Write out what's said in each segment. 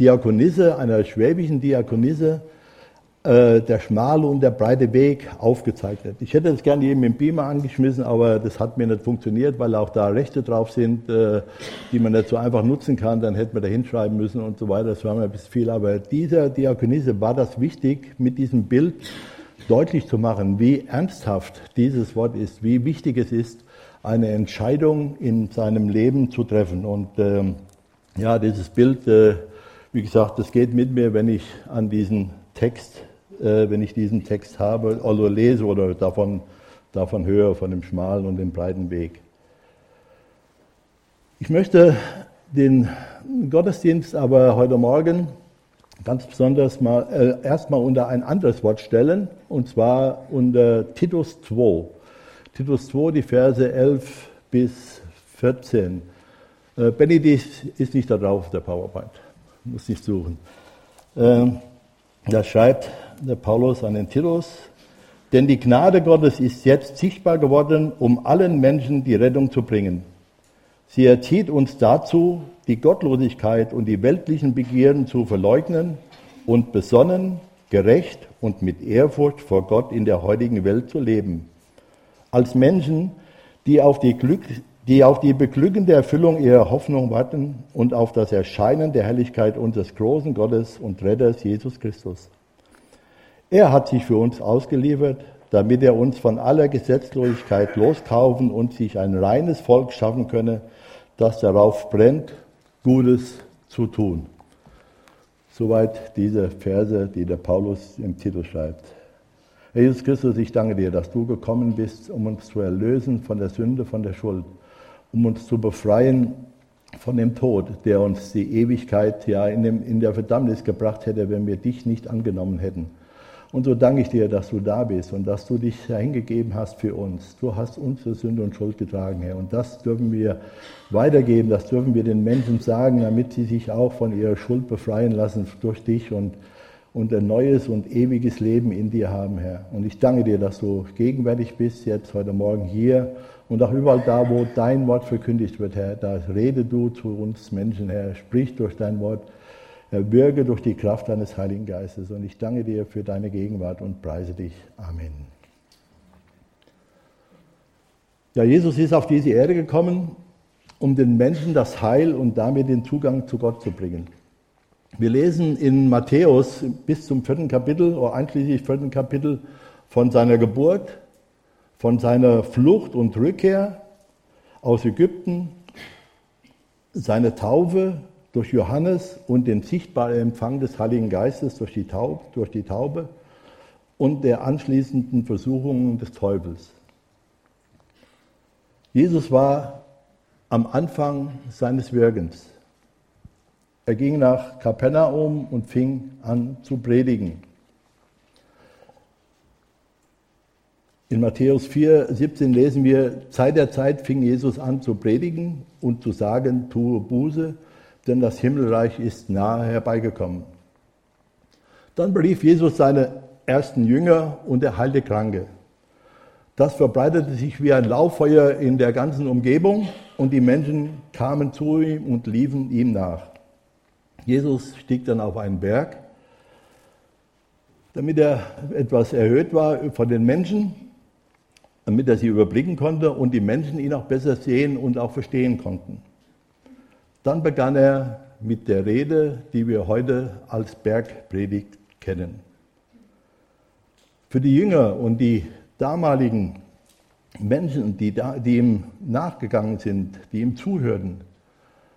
Diakonisse, einer schwäbischen Diakonisse, äh, der schmale und der breite Weg aufgezeichnet. Ich hätte das gerne eben im Beamer angeschmissen, aber das hat mir nicht funktioniert, weil auch da Rechte drauf sind, äh, die man nicht so einfach nutzen kann. Dann hätte man da hinschreiben müssen und so weiter. Das war mir ein bisschen viel. Aber dieser Diakonisse war das wichtig, mit diesem Bild deutlich zu machen, wie ernsthaft dieses Wort ist, wie wichtig es ist, eine Entscheidung in seinem Leben zu treffen. Und ähm, ja, dieses Bild, äh, wie gesagt, das geht mit mir, wenn ich an diesen Text äh, wenn ich diesen Text habe, also lese oder davon, davon höre, von dem schmalen und dem breiten Weg. Ich möchte den Gottesdienst aber heute Morgen ganz besonders mal äh, erstmal unter ein anderes Wort stellen, und zwar unter Titus 2. Titus 2, die Verse 11 bis 14. Äh, Benedikt ist nicht da drauf, der PowerPoint. Muss nicht suchen. Ähm, da schreibt der Paulus an den Titus, denn die Gnade Gottes ist jetzt sichtbar geworden, um allen Menschen die Rettung zu bringen. Sie erzieht uns dazu, die Gottlosigkeit und die weltlichen Begierden zu verleugnen und besonnen, gerecht und mit Ehrfurcht vor Gott in der heutigen Welt zu leben. Als Menschen, die auf die, die auf die beglückende Erfüllung ihrer Hoffnung warten und auf das Erscheinen der Herrlichkeit unseres großen Gottes und Retters Jesus Christus. Er hat sich für uns ausgeliefert, damit er uns von aller Gesetzlosigkeit loskaufen und sich ein reines Volk schaffen könne, das darauf brennt, Gutes zu tun. Soweit diese Verse, die der Paulus im Titel schreibt. Herr Jesus Christus, ich danke dir, dass du gekommen bist, um uns zu erlösen von der Sünde, von der Schuld, um uns zu befreien von dem Tod, der uns die Ewigkeit ja in, dem, in der Verdammnis gebracht hätte, wenn wir dich nicht angenommen hätten. Und so danke ich dir, dass du da bist und dass du dich hingegeben hast für uns. Du hast unsere Sünde und Schuld getragen, Herr. Und das dürfen wir weitergeben, das dürfen wir den Menschen sagen, damit sie sich auch von ihrer Schuld befreien lassen durch dich und, und ein neues und ewiges Leben in dir haben, Herr. Und ich danke dir, dass du gegenwärtig bist, jetzt heute Morgen hier und auch überall da, wo dein Wort verkündigt wird, Herr. Da rede du zu uns Menschen, Herr. Sprich durch dein Wort Wirke durch die Kraft deines Heiligen Geistes. Und ich danke dir für deine Gegenwart und preise dich. Amen. Ja, Jesus ist auf diese Erde gekommen, um den Menschen das Heil und damit den Zugang zu Gott zu bringen. Wir lesen in Matthäus bis zum vierten Kapitel oder einschließlich vierten Kapitel von seiner Geburt, von seiner Flucht und Rückkehr aus Ägypten, seine Taufe, durch Johannes und den sichtbaren Empfang des Heiligen Geistes durch die, Taube, durch die Taube und der anschließenden Versuchungen des Teufels. Jesus war am Anfang seines Wirkens. Er ging nach Kapernaum und fing an zu predigen. In Matthäus 4, 17 lesen wir, Zeit der Zeit fing Jesus an zu predigen und zu sagen, tue Buße denn das Himmelreich ist nahe herbeigekommen. Dann berief Jesus seine ersten Jünger und er heilte Kranke. Das verbreitete sich wie ein Lauffeuer in der ganzen Umgebung und die Menschen kamen zu ihm und liefen ihm nach. Jesus stieg dann auf einen Berg, damit er etwas erhöht war von den Menschen, damit er sie überblicken konnte und die Menschen ihn auch besser sehen und auch verstehen konnten. Dann begann er mit der Rede, die wir heute als Bergpredigt kennen. Für die Jünger und die damaligen Menschen, die, da, die ihm nachgegangen sind, die ihm zuhörten,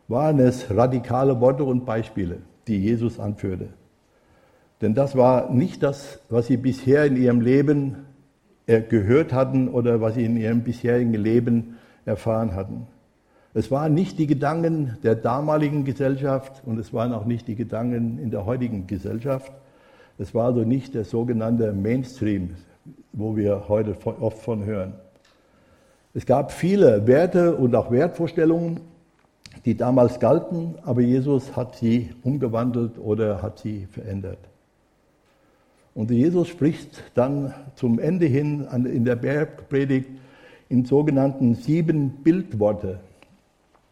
waren es radikale Worte und Beispiele, die Jesus anführte. Denn das war nicht das, was sie bisher in ihrem Leben äh, gehört hatten oder was sie in ihrem bisherigen Leben erfahren hatten. Es waren nicht die Gedanken der damaligen Gesellschaft und es waren auch nicht die Gedanken in der heutigen Gesellschaft. Es war also nicht der sogenannte Mainstream, wo wir heute oft von hören. Es gab viele Werte und auch Wertvorstellungen, die damals galten, aber Jesus hat sie umgewandelt oder hat sie verändert. Und Jesus spricht dann zum Ende hin in der Bergpredigt in sogenannten sieben Bildworte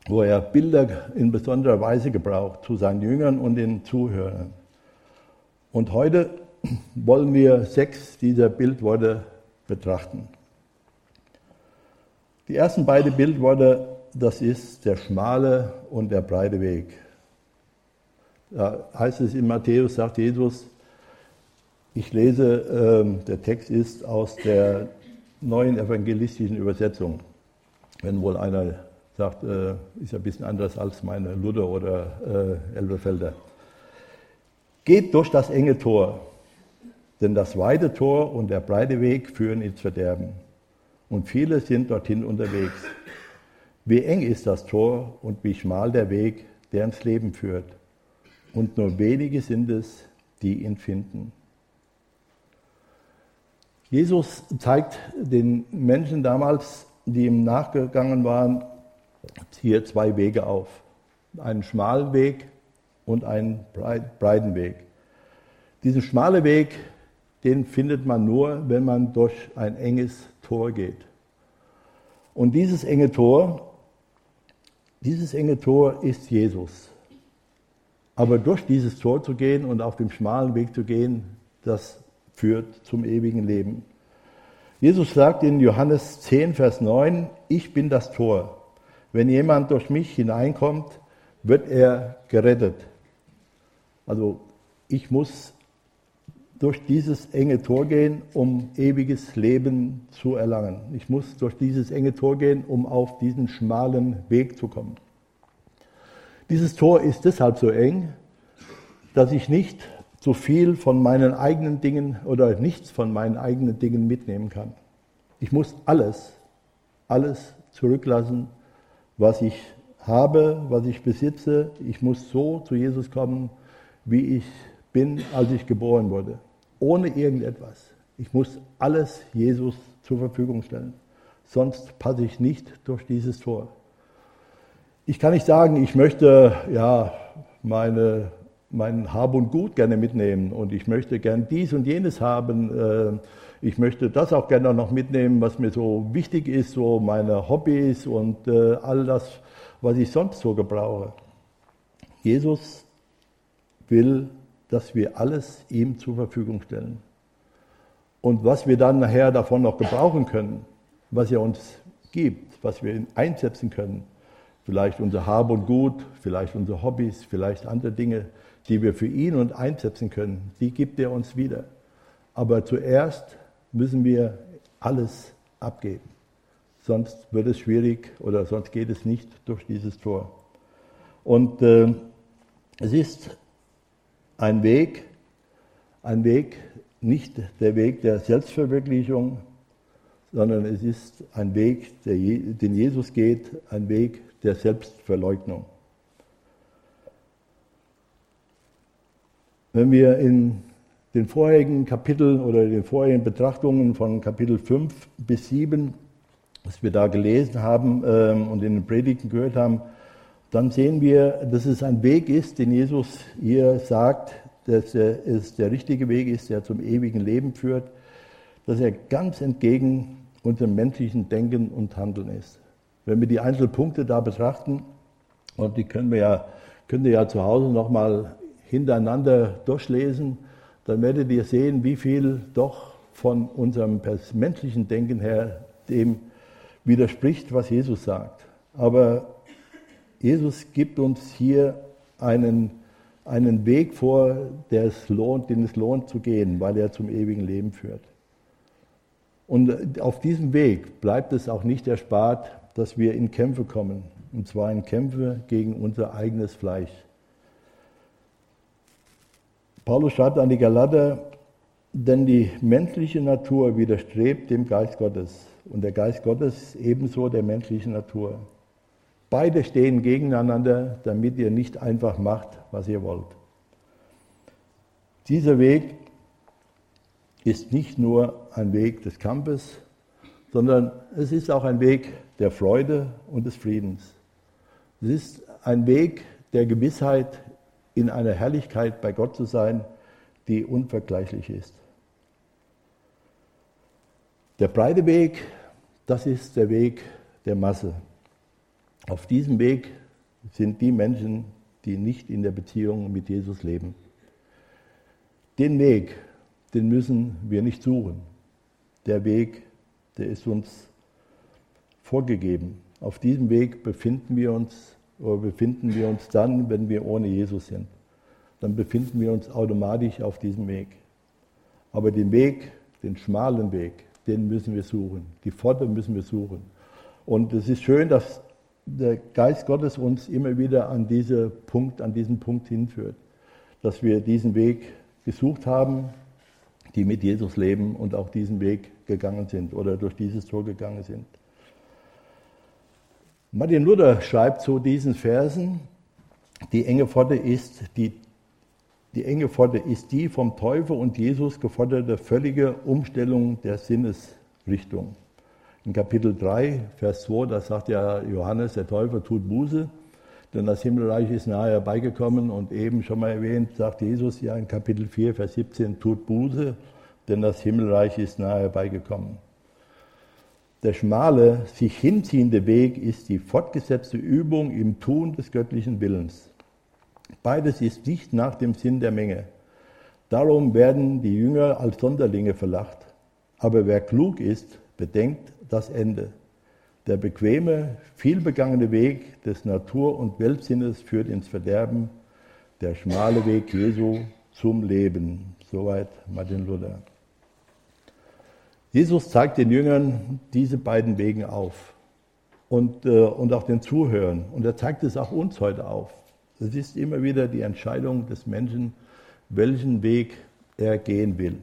wo er Bilder in besonderer Weise gebraucht zu seinen Jüngern und den Zuhörern. Und heute wollen wir sechs dieser Bildworte betrachten. Die ersten beiden Bildworte, das ist der schmale und der breite Weg. Da heißt es in Matthäus, sagt Jesus, ich lese, äh, der Text ist aus der neuen evangelistischen Übersetzung. Wenn wohl einer sagt, äh, ist ja ein bisschen anders als meine Luther oder äh, Elberfelder. Geht durch das enge Tor, denn das weite Tor und der breite Weg führen ins Verderben. Und viele sind dorthin unterwegs. Wie eng ist das Tor und wie schmal der Weg, der ins Leben führt. Und nur wenige sind es, die ihn finden. Jesus zeigt den Menschen damals, die ihm nachgegangen waren, hier zwei Wege auf. Einen schmalen Weg und einen breiten Weg. Diesen schmalen Weg, den findet man nur, wenn man durch ein enges Tor geht. Und dieses enge Tor, dieses enge Tor ist Jesus. Aber durch dieses Tor zu gehen und auf dem schmalen Weg zu gehen, das führt zum ewigen Leben. Jesus sagt in Johannes 10, Vers 9, ich bin das Tor. Wenn jemand durch mich hineinkommt, wird er gerettet. Also ich muss durch dieses enge Tor gehen, um ewiges Leben zu erlangen. Ich muss durch dieses enge Tor gehen, um auf diesen schmalen Weg zu kommen. Dieses Tor ist deshalb so eng, dass ich nicht so viel von meinen eigenen Dingen oder nichts von meinen eigenen Dingen mitnehmen kann. Ich muss alles, alles zurücklassen, was ich habe, was ich besitze. Ich muss so zu Jesus kommen, wie ich bin, als ich geboren wurde. Ohne irgendetwas. Ich muss alles Jesus zur Verfügung stellen. Sonst passe ich nicht durch dieses Tor. Ich kann nicht sagen, ich möchte ja meine mein Hab und Gut gerne mitnehmen und ich möchte gern dies und jenes haben. Äh, ich möchte das auch gerne noch mitnehmen, was mir so wichtig ist, so meine Hobbys und äh, all das, was ich sonst so gebrauche. Jesus will, dass wir alles ihm zur Verfügung stellen. Und was wir dann nachher davon noch gebrauchen können, was er uns gibt, was wir einsetzen können, vielleicht unser Hab und Gut, vielleicht unsere Hobbys, vielleicht andere Dinge, die wir für ihn und einsetzen können, die gibt er uns wieder. Aber zuerst müssen wir alles abgeben. Sonst wird es schwierig oder sonst geht es nicht durch dieses Tor. Und äh, es ist ein Weg, ein Weg, nicht der Weg der Selbstverwirklichung, sondern es ist ein Weg, der, den Jesus geht, ein Weg der Selbstverleugnung. Wenn wir in den vorherigen Kapiteln oder den vorherigen Betrachtungen von Kapitel 5 bis 7, was wir da gelesen haben ähm, und in den Predigten gehört haben, dann sehen wir, dass es ein Weg ist, den Jesus hier sagt, dass es der richtige Weg ist, der zum ewigen Leben führt, dass er ganz entgegen unserem menschlichen Denken und Handeln ist. Wenn wir die Einzelpunkte da betrachten, und die können wir ja, können wir ja zu Hause nochmal hintereinander durchlesen, dann werdet ihr sehen, wie viel doch von unserem menschlichen Denken her dem widerspricht, was Jesus sagt. Aber Jesus gibt uns hier einen, einen Weg vor, der es lohnt, den es lohnt zu gehen, weil er zum ewigen Leben führt. Und auf diesem Weg bleibt es auch nicht erspart, dass wir in Kämpfe kommen. Und zwar in Kämpfe gegen unser eigenes Fleisch. Paulus schreibt an die Galater, denn die menschliche Natur widerstrebt dem Geist Gottes und der Geist Gottes ebenso der menschlichen Natur. Beide stehen gegeneinander, damit ihr nicht einfach macht, was ihr wollt. Dieser Weg ist nicht nur ein Weg des Kampfes, sondern es ist auch ein Weg der Freude und des Friedens. Es ist ein Weg der Gewissheit in einer Herrlichkeit bei Gott zu sein, die unvergleichlich ist. Der breite Weg, das ist der Weg der Masse. Auf diesem Weg sind die Menschen, die nicht in der Beziehung mit Jesus leben. Den Weg, den müssen wir nicht suchen. Der Weg, der ist uns vorgegeben. Auf diesem Weg befinden wir uns oder befinden wir uns dann, wenn wir ohne Jesus sind. Dann befinden wir uns automatisch auf diesem Weg. Aber den Weg, den schmalen Weg, den müssen wir suchen. Die Pforte müssen wir suchen. Und es ist schön, dass der Geist Gottes uns immer wieder an, diese Punkt, an diesen Punkt hinführt. Dass wir diesen Weg gesucht haben, die mit Jesus leben und auch diesen Weg gegangen sind oder durch dieses Tor gegangen sind. Martin Luther schreibt zu diesen Versen, die enge Pforte ist die, die enge Pforte ist die vom Teufel und Jesus geforderte völlige Umstellung der Sinnesrichtung. In Kapitel 3, Vers 2, da sagt ja Johannes, der Teufel tut Buße, denn das Himmelreich ist nahe herbeigekommen und eben schon mal erwähnt, sagt Jesus ja in Kapitel 4, Vers 17, tut Buße, denn das Himmelreich ist nahe herbeigekommen. Der schmale, sich hinziehende Weg ist die fortgesetzte Übung im Tun des göttlichen Willens. Beides ist nicht nach dem Sinn der Menge. Darum werden die Jünger als Sonderlinge verlacht. Aber wer klug ist, bedenkt das Ende. Der bequeme, vielbegangene Weg des Natur- und Weltsinnes führt ins Verderben. Der schmale Weg Jesu zum Leben. Soweit Martin Luther. Jesus zeigt den Jüngern diese beiden Wege auf und, äh, und auch den Zuhörern. Und er zeigt es auch uns heute auf. Es ist immer wieder die Entscheidung des Menschen, welchen Weg er gehen will.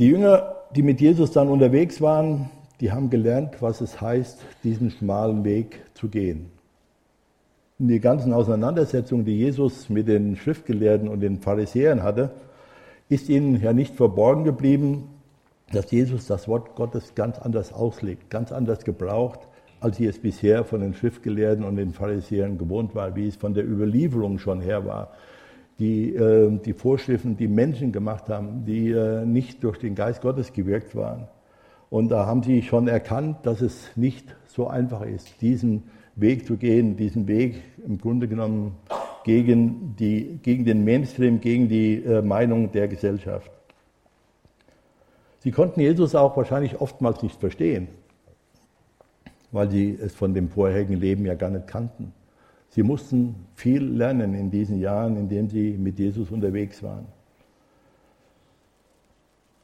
Die Jünger, die mit Jesus dann unterwegs waren, die haben gelernt, was es heißt, diesen schmalen Weg zu gehen. In die ganzen Auseinandersetzungen, die Jesus mit den Schriftgelehrten und den Pharisäern hatte, ist ihnen ja nicht verborgen geblieben, dass Jesus das Wort Gottes ganz anders auslegt, ganz anders gebraucht, als sie es bisher von den Schriftgelehrten und den Pharisäern gewohnt war, wie es von der Überlieferung schon her war. Die, äh, die Vorschriften, die Menschen gemacht haben, die äh, nicht durch den Geist Gottes gewirkt waren. Und da haben sie schon erkannt, dass es nicht so einfach ist, diesen Weg zu gehen, diesen Weg im Grunde genommen gegen, die, gegen den Mainstream, gegen die äh, Meinung der Gesellschaft. Sie konnten Jesus auch wahrscheinlich oftmals nicht verstehen, weil sie es von dem vorherigen Leben ja gar nicht kannten. Sie mussten viel lernen in diesen Jahren, in denen sie mit Jesus unterwegs waren.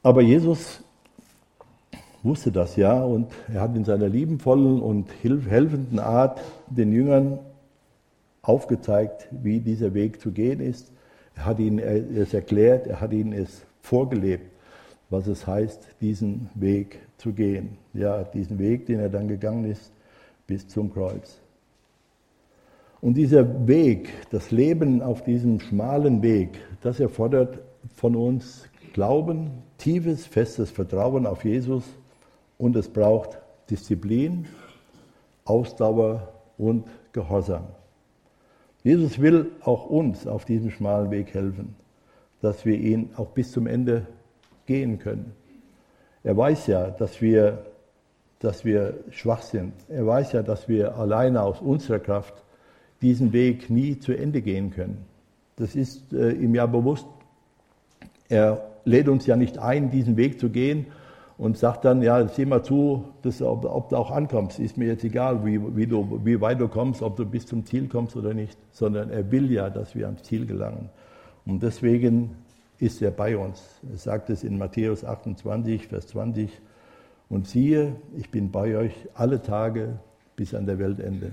Aber Jesus wusste das ja und er hat in seiner liebenvollen und helfenden Art den Jüngern aufgezeigt, wie dieser Weg zu gehen ist. Er hat ihnen es erklärt, er hat ihnen es vorgelebt, was es heißt, diesen Weg zu gehen. Ja, diesen Weg, den er dann gegangen ist, bis zum Kreuz. Und dieser Weg, das Leben auf diesem schmalen Weg, das erfordert von uns Glauben, tiefes, festes Vertrauen auf Jesus und es braucht Disziplin, Ausdauer und Gehorsam. Jesus will auch uns auf diesem schmalen Weg helfen, dass wir ihn auch bis zum Ende gehen können. Er weiß ja, dass wir, dass wir schwach sind. Er weiß ja, dass wir alleine aus unserer Kraft diesen Weg nie zu Ende gehen können. Das ist äh, ihm ja bewusst. Er lädt uns ja nicht ein, diesen Weg zu gehen und sagt dann, ja, sieh mal zu, dass, ob, ob, du auch ankommst. Ist mir jetzt egal, wie, wie, du, wie weit du kommst, ob du bis zum Ziel kommst oder nicht, sondern er will ja, dass wir ans Ziel gelangen. Und deswegen ist er bei uns. Er sagt es in Matthäus 28, Vers 20. Und siehe, ich bin bei euch alle Tage bis an der Weltende.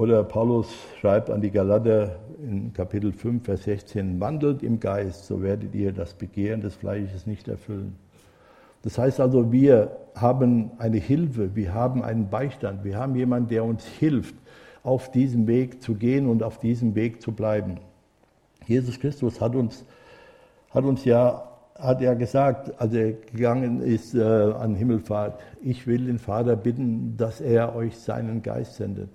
Oder Paulus schreibt an die Galater in Kapitel 5, Vers 16, wandelt im Geist, so werdet ihr das Begehren des Fleisches nicht erfüllen. Das heißt also, wir haben eine Hilfe, wir haben einen Beistand, wir haben jemanden, der uns hilft, auf diesem Weg zu gehen und auf diesem Weg zu bleiben. Jesus Christus hat uns, hat uns ja, hat ja gesagt, als er gegangen ist äh, an Himmelfahrt, ich will den Vater bitten, dass er euch seinen Geist sendet.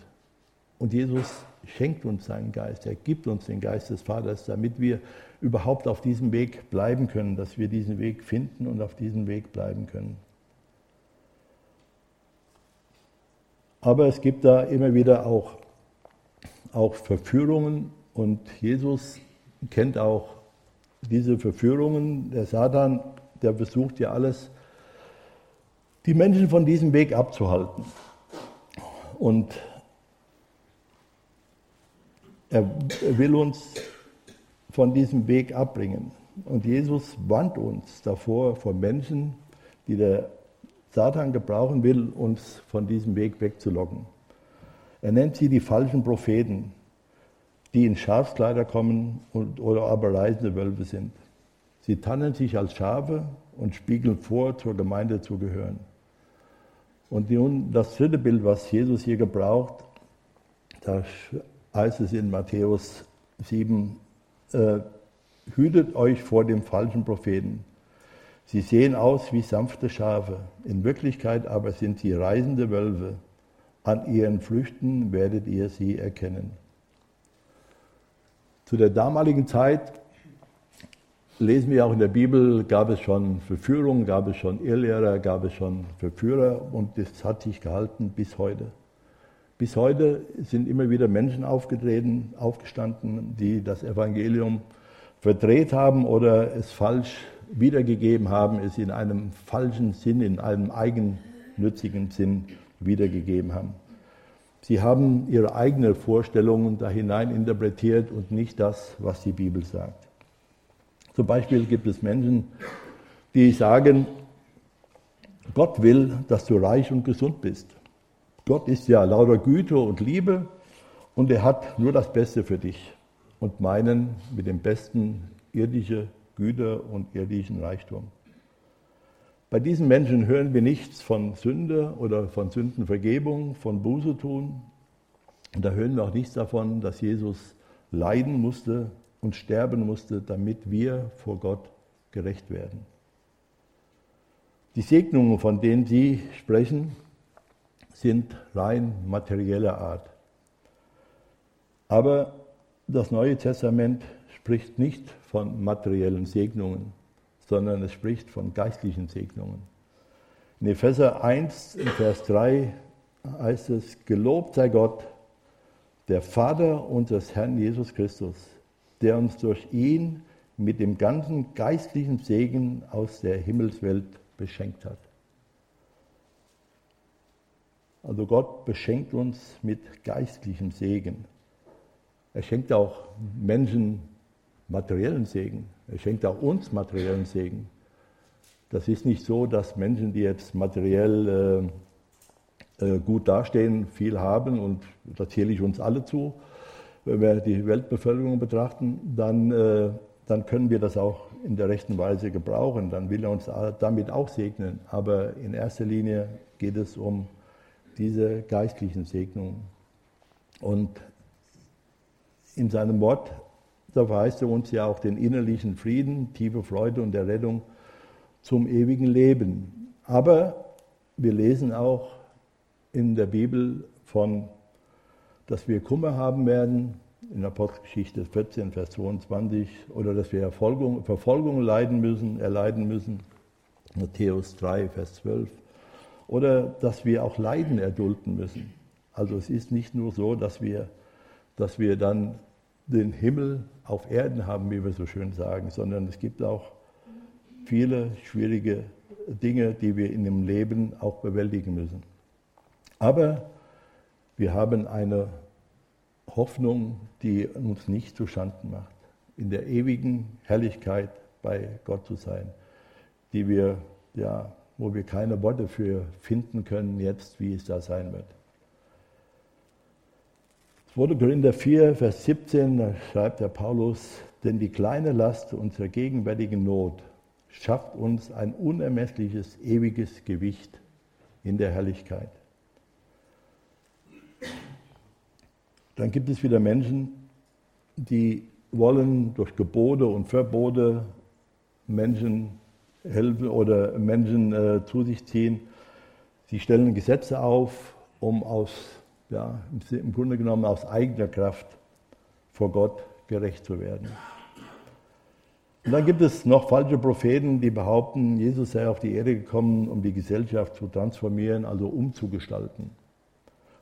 Und Jesus schenkt uns seinen Geist, er gibt uns den Geist des Vaters, damit wir überhaupt auf diesem Weg bleiben können, dass wir diesen Weg finden und auf diesem Weg bleiben können. Aber es gibt da immer wieder auch, auch Verführungen und Jesus kennt auch diese Verführungen. Der Satan, der versucht ja alles, die Menschen von diesem Weg abzuhalten. Und er will uns von diesem Weg abbringen. Und Jesus warnt uns davor, von Menschen, die der Satan gebrauchen will, uns von diesem Weg wegzulocken. Er nennt sie die falschen Propheten, die in Schafskleider kommen und, oder aber reisende Wölfe sind. Sie tarnen sich als Schafe und spiegeln vor, zur Gemeinde zu gehören. Und nun das dritte Bild, was Jesus hier gebraucht, da heißt es in Matthäus 7, äh, hütet euch vor dem falschen Propheten. Sie sehen aus wie sanfte Schafe, in Wirklichkeit aber sind sie reisende Wölfe. An ihren Früchten werdet ihr sie erkennen. Zu der damaligen Zeit, lesen wir auch in der Bibel, gab es schon Verführung, gab es schon Irrlehrer, gab es schon Verführer und das hat sich gehalten bis heute. Bis heute sind immer wieder Menschen aufgetreten, aufgestanden, die das Evangelium verdreht haben oder es falsch wiedergegeben haben, es in einem falschen Sinn, in einem eigennützigen Sinn wiedergegeben haben. Sie haben ihre eigenen Vorstellungen da hinein interpretiert und nicht das, was die Bibel sagt. Zum Beispiel gibt es Menschen, die sagen, Gott will, dass du reich und gesund bist. Gott ist ja lauter Güte und Liebe und er hat nur das Beste für dich und meinen mit dem Besten irdische Güter und irdischen Reichtum. Bei diesen Menschen hören wir nichts von Sünde oder von Sündenvergebung, von Buße tun. Und da hören wir auch nichts davon, dass Jesus leiden musste und sterben musste, damit wir vor Gott gerecht werden. Die Segnungen, von denen Sie sprechen, sind rein materieller Art. Aber das Neue Testament spricht nicht von materiellen Segnungen, sondern es spricht von geistlichen Segnungen. In Epheser 1, Vers 3 heißt es, gelobt sei Gott, der Vater unseres Herrn Jesus Christus, der uns durch ihn mit dem ganzen geistlichen Segen aus der Himmelswelt beschenkt hat. Also Gott beschenkt uns mit geistlichem Segen. Er schenkt auch Menschen materiellen Segen. Er schenkt auch uns materiellen Segen. Das ist nicht so, dass Menschen, die jetzt materiell äh, äh, gut dastehen, viel haben, und da zähle ich uns alle zu, wenn wir die Weltbevölkerung betrachten, dann, äh, dann können wir das auch in der rechten Weise gebrauchen. Dann will er uns damit auch segnen. Aber in erster Linie geht es um diese geistlichen Segnungen. Und in seinem Wort, da verheißt er uns ja auch den innerlichen Frieden, tiefe Freude und Errettung zum ewigen Leben. Aber wir lesen auch in der Bibel von, dass wir Kummer haben werden, in Apostelgeschichte 14, Vers 22, oder dass wir Verfolgung, Verfolgung leiden müssen, erleiden müssen, Matthäus 3, Vers 12 oder dass wir auch Leiden erdulden müssen. Also es ist nicht nur so, dass wir, dass wir dann den Himmel auf Erden haben, wie wir so schön sagen, sondern es gibt auch viele schwierige Dinge, die wir in dem Leben auch bewältigen müssen. Aber wir haben eine Hoffnung, die uns nicht zu Schanden macht, in der ewigen Herrlichkeit bei Gott zu sein, die wir ja wo wir keine Worte für finden können jetzt, wie es da sein wird. 2. Korinther 4, Vers 17, da schreibt der Paulus, denn die kleine Last unserer gegenwärtigen Not schafft uns ein unermessliches, ewiges Gewicht in der Herrlichkeit. Dann gibt es wieder Menschen, die wollen durch Gebote und Verbote Menschen helfen oder Menschen äh, zu sich ziehen. Sie stellen Gesetze auf, um aus, ja, im Grunde genommen aus eigener Kraft vor Gott gerecht zu werden. Und dann gibt es noch falsche Propheten, die behaupten, Jesus sei auf die Erde gekommen, um die Gesellschaft zu transformieren, also umzugestalten.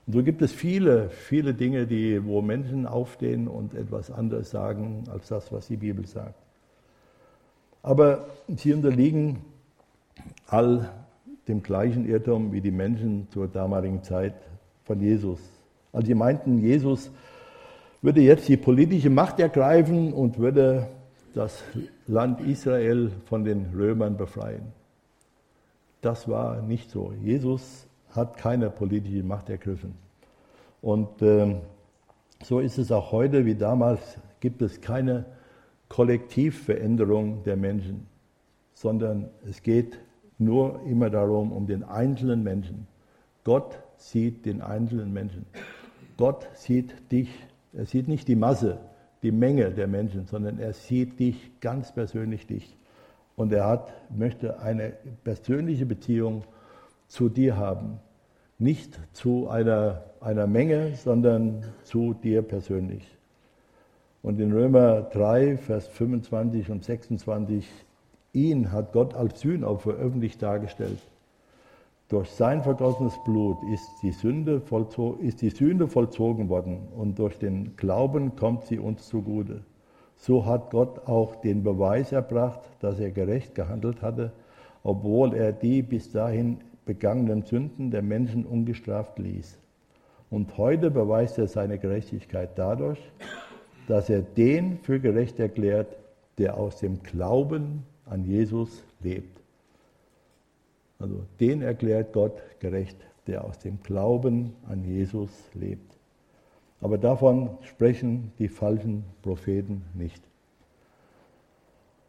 Und so gibt es viele, viele Dinge, die, wo Menschen aufstehen und etwas anderes sagen als das, was die Bibel sagt. Aber sie unterliegen all dem gleichen Irrtum wie die Menschen zur damaligen Zeit von Jesus. Also sie meinten, Jesus würde jetzt die politische Macht ergreifen und würde das Land Israel von den Römern befreien. Das war nicht so. Jesus hat keine politische Macht ergriffen. Und äh, so ist es auch heute wie damals, gibt es keine Kollektivveränderung der Menschen, sondern es geht nur immer darum, um den einzelnen Menschen. Gott sieht den einzelnen Menschen. Gott sieht dich. Er sieht nicht die Masse, die Menge der Menschen, sondern er sieht dich ganz persönlich dich. Und er hat, möchte eine persönliche Beziehung zu dir haben. Nicht zu einer, einer Menge, sondern zu dir persönlich. Und in Römer 3, Vers 25 und 26, ihn hat Gott als Sühnopfer öffentlich dargestellt. Durch sein vergossenes Blut ist die, Sünde ist die Sünde vollzogen worden und durch den Glauben kommt sie uns zugute. So hat Gott auch den Beweis erbracht, dass er gerecht gehandelt hatte, obwohl er die bis dahin begangenen Sünden der Menschen ungestraft ließ. Und heute beweist er seine Gerechtigkeit dadurch, dass er den für gerecht erklärt, der aus dem Glauben an Jesus lebt. Also den erklärt Gott gerecht, der aus dem Glauben an Jesus lebt. Aber davon sprechen die falschen Propheten nicht.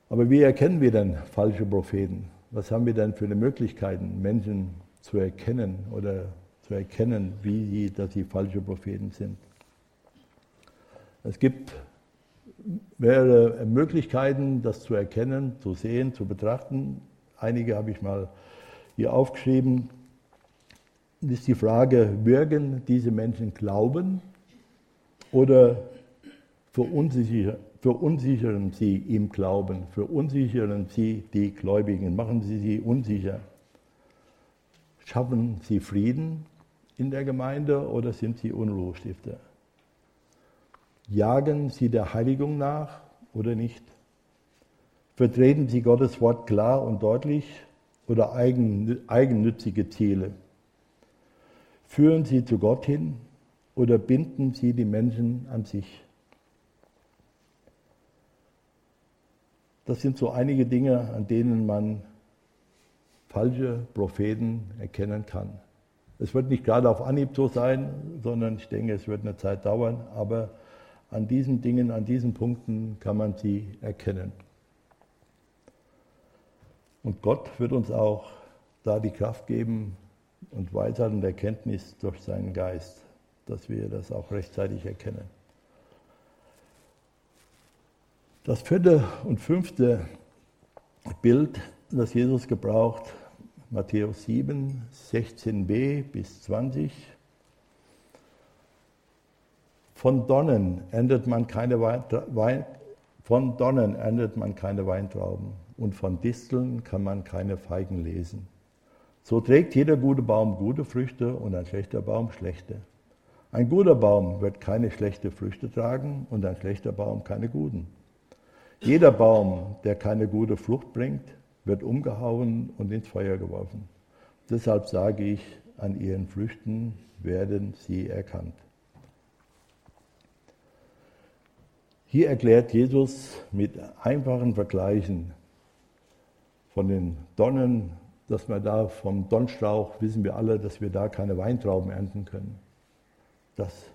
Aber wie erkennen wir denn falsche Propheten? Was haben wir denn für Möglichkeiten, Menschen zu erkennen oder zu erkennen, wie sie, dass sie falsche Propheten sind? Es gibt mehrere Möglichkeiten, das zu erkennen, zu sehen, zu betrachten. Einige habe ich mal hier aufgeschrieben. Das ist die Frage, mögen diese Menschen glauben oder verunsichern, verunsichern sie im Glauben, verunsichern sie die Gläubigen, machen sie sie unsicher. Schaffen sie Frieden in der Gemeinde oder sind sie Unruhestifter? Jagen sie der Heiligung nach oder nicht? Vertreten sie Gottes Wort klar und deutlich oder eigennützige Ziele? Führen sie zu Gott hin oder binden sie die Menschen an sich? Das sind so einige Dinge, an denen man falsche Propheten erkennen kann. Es wird nicht gerade auf Anhieb so sein, sondern ich denke, es wird eine Zeit dauern, aber an diesen Dingen, an diesen Punkten kann man sie erkennen. Und Gott wird uns auch da die Kraft geben und Weisheit und Erkenntnis durch seinen Geist, dass wir das auch rechtzeitig erkennen. Das vierte und fünfte Bild, das Jesus gebraucht, Matthäus 7, 16b bis 20, von Donnen erntet man keine Wein, von Donnen erntet man keine Weintrauben und von Disteln kann man keine Feigen lesen. So trägt jeder gute Baum gute Früchte und ein schlechter Baum schlechte. Ein guter Baum wird keine schlechten Früchte tragen und ein schlechter Baum keine guten. Jeder Baum, der keine gute Frucht bringt, wird umgehauen und ins Feuer geworfen. Deshalb sage ich, an ihren Früchten werden sie erkannt. Hier erklärt Jesus mit einfachen Vergleichen von den Donnen, dass wir da vom Donnstrauch wissen wir alle, dass wir da keine Weintrauben ernten können. Das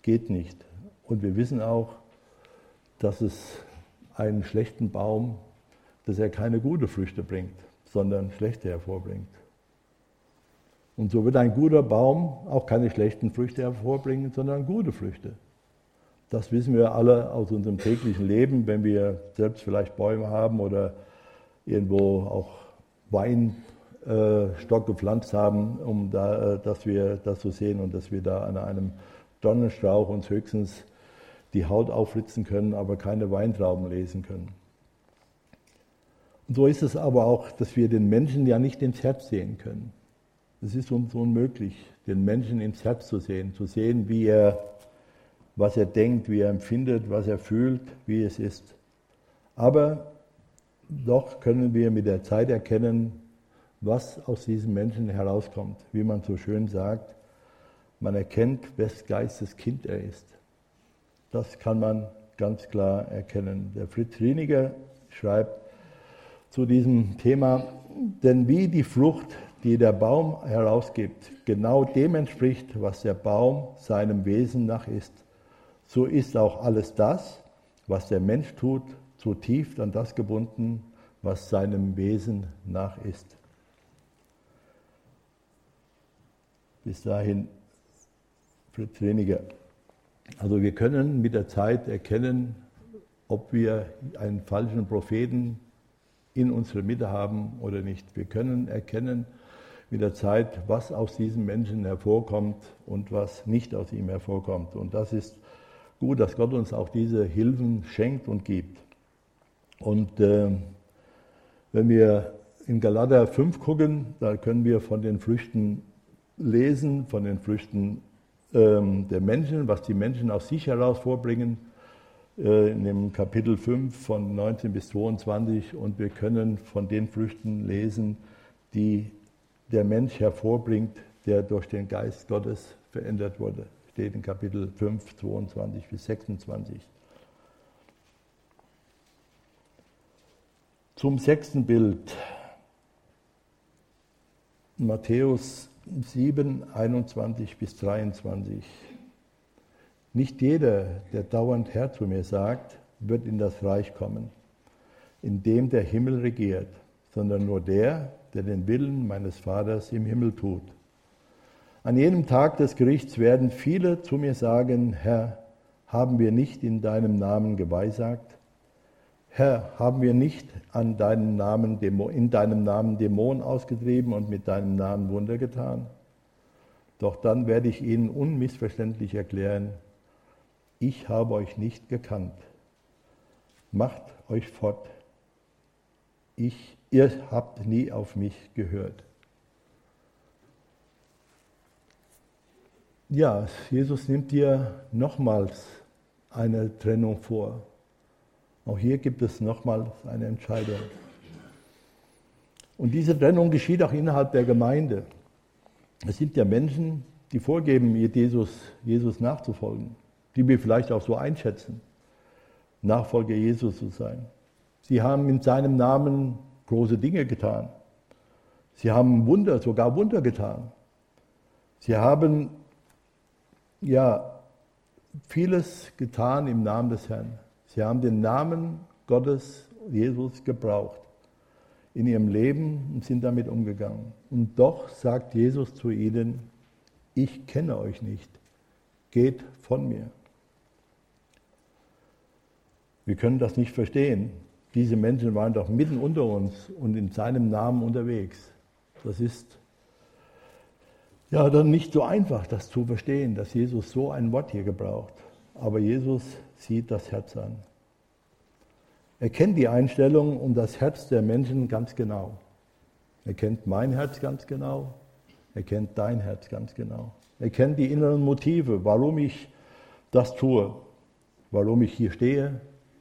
geht nicht. Und wir wissen auch, dass es einen schlechten Baum, dass er keine gute Früchte bringt, sondern schlechte hervorbringt. Und so wird ein guter Baum auch keine schlechten Früchte hervorbringen, sondern gute Früchte. Das wissen wir alle aus unserem täglichen Leben, wenn wir selbst vielleicht Bäume haben oder irgendwo auch Weinstock gepflanzt haben, um da, dass wir das so sehen und dass wir da an einem Dornenstrauch uns höchstens die Haut aufritzen können, aber keine Weintrauben lesen können. Und so ist es aber auch, dass wir den Menschen ja nicht ins Herz sehen können. Es ist uns unmöglich, den Menschen ins Herz zu sehen, zu sehen, wie er, was er denkt, wie er empfindet, was er fühlt, wie es ist. Aber doch können wir mit der Zeit erkennen, was aus diesem Menschen herauskommt. Wie man so schön sagt, man erkennt, wes Geistes Kind er ist. Das kann man ganz klar erkennen. Der Fritz Rieniger schreibt zu diesem Thema, denn wie die Frucht, die der Baum herausgibt, genau dem entspricht, was der Baum seinem Wesen nach ist, so ist auch alles das, was der Mensch tut, zutiefst an das gebunden, was seinem Wesen nach ist. Bis dahin Fritz weniger. Also wir können mit der Zeit erkennen, ob wir einen falschen Propheten in unserer Mitte haben oder nicht. Wir können erkennen mit der Zeit, was aus diesem Menschen hervorkommt und was nicht aus ihm hervorkommt. Und das ist gut, dass Gott uns auch diese Hilfen schenkt und gibt. Und äh, wenn wir in Galater 5 gucken, da können wir von den Früchten lesen, von den Früchten ähm, der Menschen, was die Menschen aus sich heraus vorbringen, äh, in dem Kapitel 5 von 19 bis 22. Und wir können von den Früchten lesen, die der Mensch hervorbringt, der durch den Geist Gottes verändert wurde. Steht in Kapitel 5, 22 bis 26. Zum sechsten Bild. Matthäus 7, 21 bis 23. Nicht jeder, der dauernd Herr zu mir sagt, wird in das Reich kommen, in dem der Himmel regiert, sondern nur der, der den Willen meines Vaters im Himmel tut. An jenem Tag des Gerichts werden viele zu mir sagen, Herr, haben wir nicht in deinem Namen geweissagt? Herr, haben wir nicht an deinem Namen, in deinem Namen Dämonen ausgetrieben und mit deinem Namen Wunder getan? Doch dann werde ich ihnen unmissverständlich erklären, ich habe euch nicht gekannt. Macht euch fort. Ich, ihr habt nie auf mich gehört. Ja, Jesus nimmt dir nochmals eine Trennung vor. Auch hier gibt es nochmals eine Entscheidung. Und diese Trennung geschieht auch innerhalb der Gemeinde. Es sind ja Menschen, die vorgeben, Jesus, Jesus nachzufolgen, die wir vielleicht auch so einschätzen, Nachfolger Jesus zu sein. Sie haben in seinem Namen große Dinge getan. Sie haben Wunder, sogar Wunder getan. Sie haben ja vieles getan im Namen des Herrn. Sie haben den Namen Gottes, Jesus, gebraucht in ihrem Leben und sind damit umgegangen. Und doch sagt Jesus zu ihnen, ich kenne euch nicht, geht von mir. Wir können das nicht verstehen. Diese Menschen waren doch mitten unter uns und in seinem Namen unterwegs. Das ist ja dann nicht so einfach, das zu verstehen, dass Jesus so ein Wort hier gebraucht. Aber Jesus sieht das Herz an. Er kennt die Einstellung und das Herz der Menschen ganz genau. Er kennt mein Herz ganz genau. Er kennt dein Herz ganz genau. Er kennt die inneren Motive, warum ich das tue, warum ich hier stehe,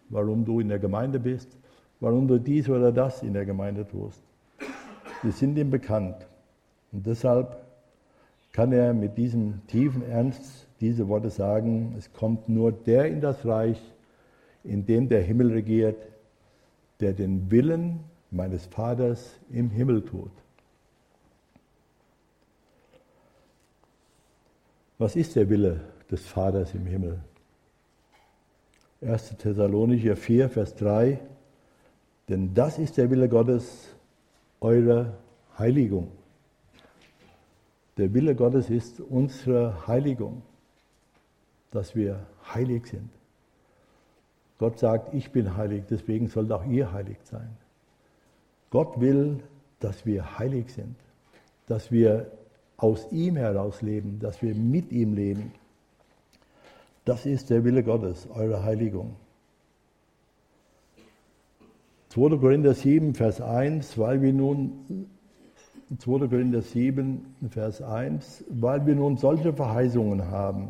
warum du in der Gemeinde bist, warum du dies oder das in der Gemeinde tust. Wir sind ihm bekannt. Und deshalb kann er mit diesem tiefen Ernst diese Worte sagen, es kommt nur der in das Reich, in dem der Himmel regiert, der den Willen meines Vaters im Himmel tut. Was ist der Wille des Vaters im Himmel? 1. Thessalonicher 4, Vers 3. Denn das ist der Wille Gottes, eure Heiligung. Der Wille Gottes ist unsere Heiligung dass wir heilig sind. Gott sagt, ich bin heilig, deswegen sollt auch ihr heilig sein. Gott will, dass wir heilig sind, dass wir aus ihm heraus leben, dass wir mit ihm leben. Das ist der Wille Gottes, eure Heiligung. 2. Korinther 7, Vers 1, weil wir nun 2. Korinther 7, Vers 1, weil wir nun solche Verheißungen haben,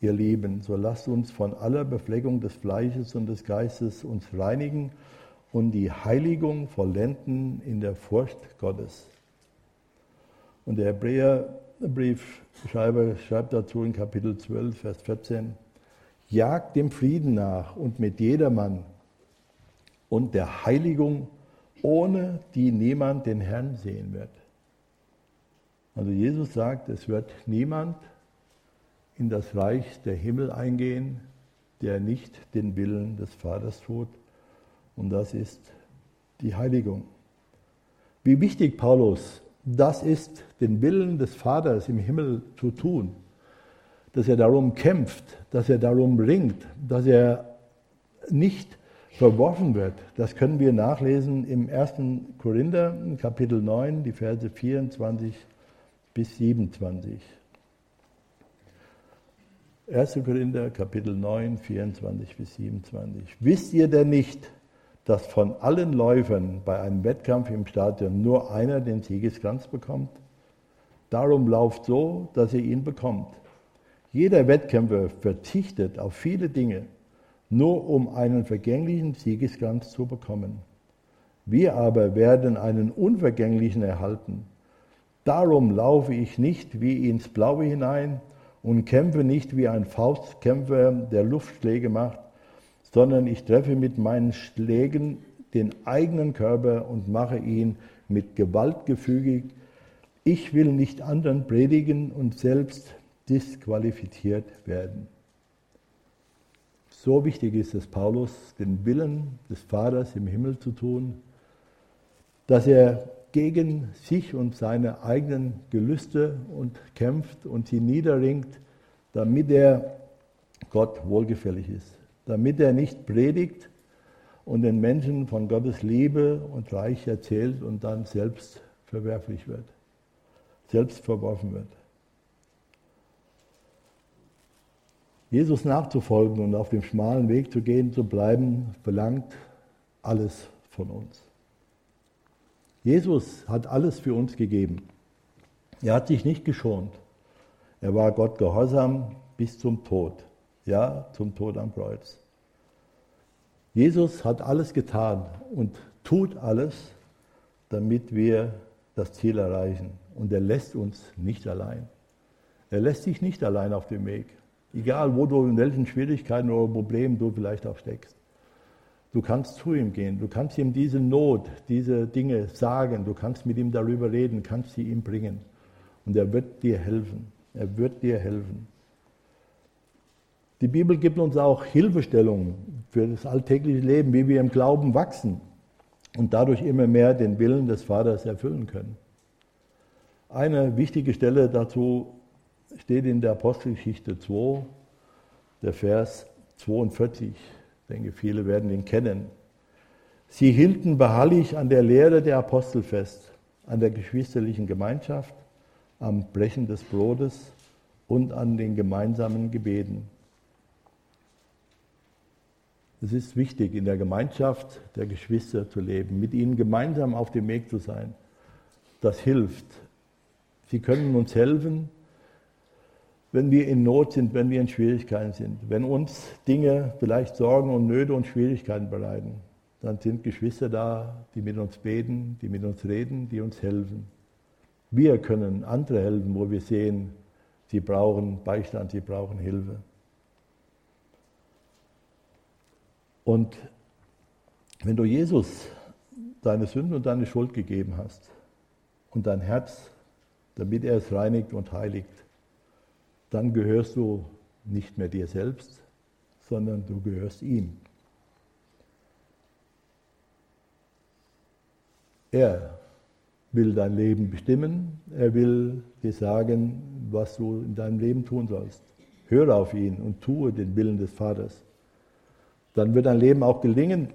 ihr Lieben, so lasst uns von aller Befleckung des Fleisches und des Geistes uns reinigen und die Heiligung vollenden in der Furcht Gottes. Und der Hebräerbriefschreiber schreibt dazu in Kapitel 12, Vers 14, jagt dem Frieden nach und mit jedermann und der Heiligung, ohne die niemand den Herrn sehen wird. Also Jesus sagt, es wird niemand in das Reich der Himmel eingehen, der nicht den Willen des Vaters tut. Und das ist die Heiligung. Wie wichtig Paulus das ist, den Willen des Vaters im Himmel zu tun, dass er darum kämpft, dass er darum ringt, dass er nicht verworfen wird. Das können wir nachlesen im 1. Korinther, Kapitel 9, die Verse 24 bis 27. 1. Korinther, Kapitel 9, 24 bis 27. Wisst ihr denn nicht, dass von allen Läufern bei einem Wettkampf im Stadion nur einer den Siegeskranz bekommt? Darum lauft so, dass ihr ihn bekommt. Jeder Wettkämpfer verzichtet auf viele Dinge, nur um einen vergänglichen Siegeskranz zu bekommen. Wir aber werden einen unvergänglichen erhalten. Darum laufe ich nicht wie ins Blaue hinein und kämpfe nicht wie ein Faustkämpfer, der Luftschläge macht, sondern ich treffe mit meinen Schlägen den eigenen Körper und mache ihn mit Gewalt gefügig. Ich will nicht anderen predigen und selbst disqualifiziert werden. So wichtig ist es Paulus, den Willen des Vaters im Himmel zu tun, dass er gegen sich und seine eigenen Gelüste und kämpft und sie niederringt, damit er Gott wohlgefällig ist, damit er nicht predigt und den Menschen von Gottes Liebe und Reich erzählt und dann selbst verwerflich wird, selbst verworfen wird. Jesus nachzufolgen und auf dem schmalen Weg zu gehen, zu bleiben, verlangt alles von uns. Jesus hat alles für uns gegeben. Er hat sich nicht geschont. Er war Gott gehorsam bis zum Tod. Ja, zum Tod am Kreuz. Jesus hat alles getan und tut alles, damit wir das Ziel erreichen. Und er lässt uns nicht allein. Er lässt sich nicht allein auf dem Weg. Egal, wo du in welchen Schwierigkeiten oder Problemen du vielleicht auch steckst. Du kannst zu ihm gehen, du kannst ihm diese Not, diese Dinge sagen, du kannst mit ihm darüber reden, kannst sie ihm bringen. Und er wird dir helfen. Er wird dir helfen. Die Bibel gibt uns auch Hilfestellungen für das alltägliche Leben, wie wir im Glauben wachsen und dadurch immer mehr den Willen des Vaters erfüllen können. Eine wichtige Stelle dazu steht in der Apostelgeschichte 2, der Vers 42. Ich denke, viele werden ihn kennen. Sie hielten beharrlich an der Lehre der Apostel fest, an der geschwisterlichen Gemeinschaft, am Brechen des Brotes und an den gemeinsamen Gebeten. Es ist wichtig, in der Gemeinschaft der Geschwister zu leben, mit ihnen gemeinsam auf dem Weg zu sein. Das hilft. Sie können uns helfen, wenn wir in Not sind, wenn wir in Schwierigkeiten sind, wenn uns Dinge vielleicht Sorgen und Nöte und Schwierigkeiten bereiten, dann sind Geschwister da, die mit uns beten, die mit uns reden, die uns helfen. Wir können andere helfen, wo wir sehen, sie brauchen Beistand, sie brauchen Hilfe. Und wenn du Jesus deine Sünden und deine Schuld gegeben hast und dein Herz, damit er es reinigt und heiligt, dann gehörst du nicht mehr dir selbst, sondern du gehörst ihm. Er will dein Leben bestimmen, er will dir sagen, was du in deinem Leben tun sollst. Höre auf ihn und tue den Willen des Vaters. Dann wird dein Leben auch gelingen,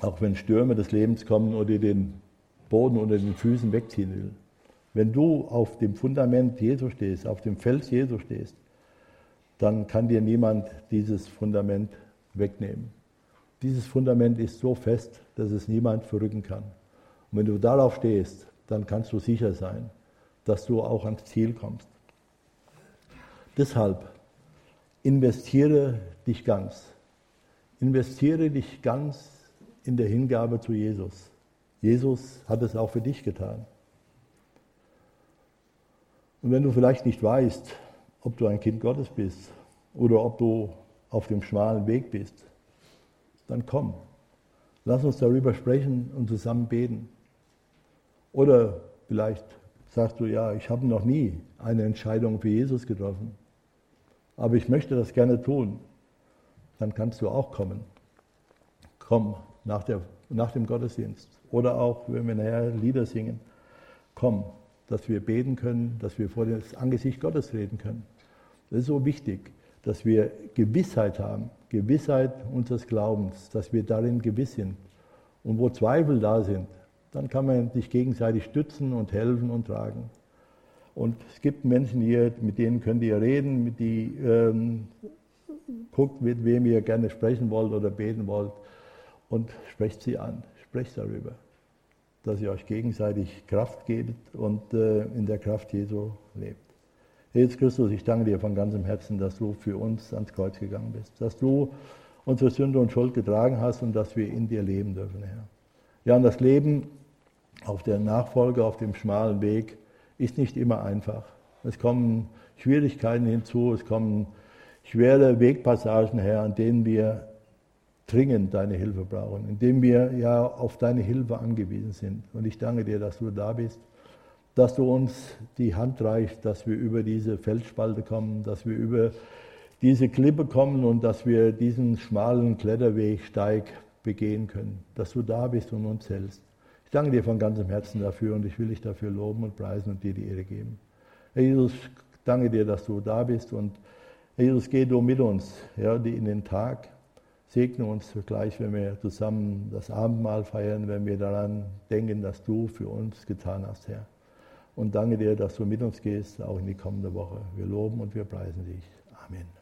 auch wenn Stürme des Lebens kommen oder den Boden unter den Füßen wegziehen will. Wenn du auf dem Fundament Jesu stehst, auf dem Fels Jesu stehst, dann kann dir niemand dieses Fundament wegnehmen. Dieses Fundament ist so fest, dass es niemand verrücken kann. Und wenn du darauf stehst, dann kannst du sicher sein, dass du auch ans Ziel kommst. Deshalb investiere dich ganz. Investiere dich ganz in der Hingabe zu Jesus. Jesus hat es auch für dich getan. Und wenn du vielleicht nicht weißt, ob du ein Kind Gottes bist oder ob du auf dem schmalen Weg bist, dann komm. Lass uns darüber sprechen und zusammen beten. Oder vielleicht sagst du, ja, ich habe noch nie eine Entscheidung für Jesus getroffen, aber ich möchte das gerne tun. Dann kannst du auch kommen. Komm nach, der, nach dem Gottesdienst. Oder auch, wenn wir nachher Lieder singen, komm, dass wir beten können, dass wir vor das Angesicht Gottes reden können. Das ist so wichtig, dass wir Gewissheit haben, Gewissheit unseres Glaubens, dass wir darin gewiss sind. Und wo Zweifel da sind, dann kann man sich gegenseitig stützen und helfen und tragen. Und es gibt Menschen hier, mit denen könnt ihr reden, mit die ähm, guckt, mit wem ihr gerne sprechen wollt oder beten wollt und sprecht sie an, sprecht darüber dass ihr euch gegenseitig Kraft gebt und äh, in der Kraft Jesu lebt. Jesus Christus, ich danke dir von ganzem Herzen, dass du für uns ans Kreuz gegangen bist, dass du unsere Sünde und Schuld getragen hast und dass wir in dir leben dürfen, Herr. Ja, und das Leben auf der Nachfolge, auf dem schmalen Weg, ist nicht immer einfach. Es kommen Schwierigkeiten hinzu, es kommen schwere Wegpassagen her, an denen wir dringend deine Hilfe brauchen, indem wir ja auf deine Hilfe angewiesen sind. Und ich danke dir, dass du da bist, dass du uns die Hand reichst, dass wir über diese Felsspalte kommen, dass wir über diese Klippe kommen und dass wir diesen schmalen Kletterweg steig begehen können, dass du da bist und uns hältst. Ich danke dir von ganzem Herzen dafür und ich will dich dafür loben und preisen und dir die Ehre geben. Herr Jesus, danke dir, dass du da bist und Herr Jesus, geh du mit uns ja, in den Tag. Segne uns gleich, wenn wir zusammen das Abendmahl feiern, wenn wir daran denken, dass du für uns getan hast, Herr. Und danke dir, dass du mit uns gehst, auch in die kommende Woche. Wir loben und wir preisen dich. Amen.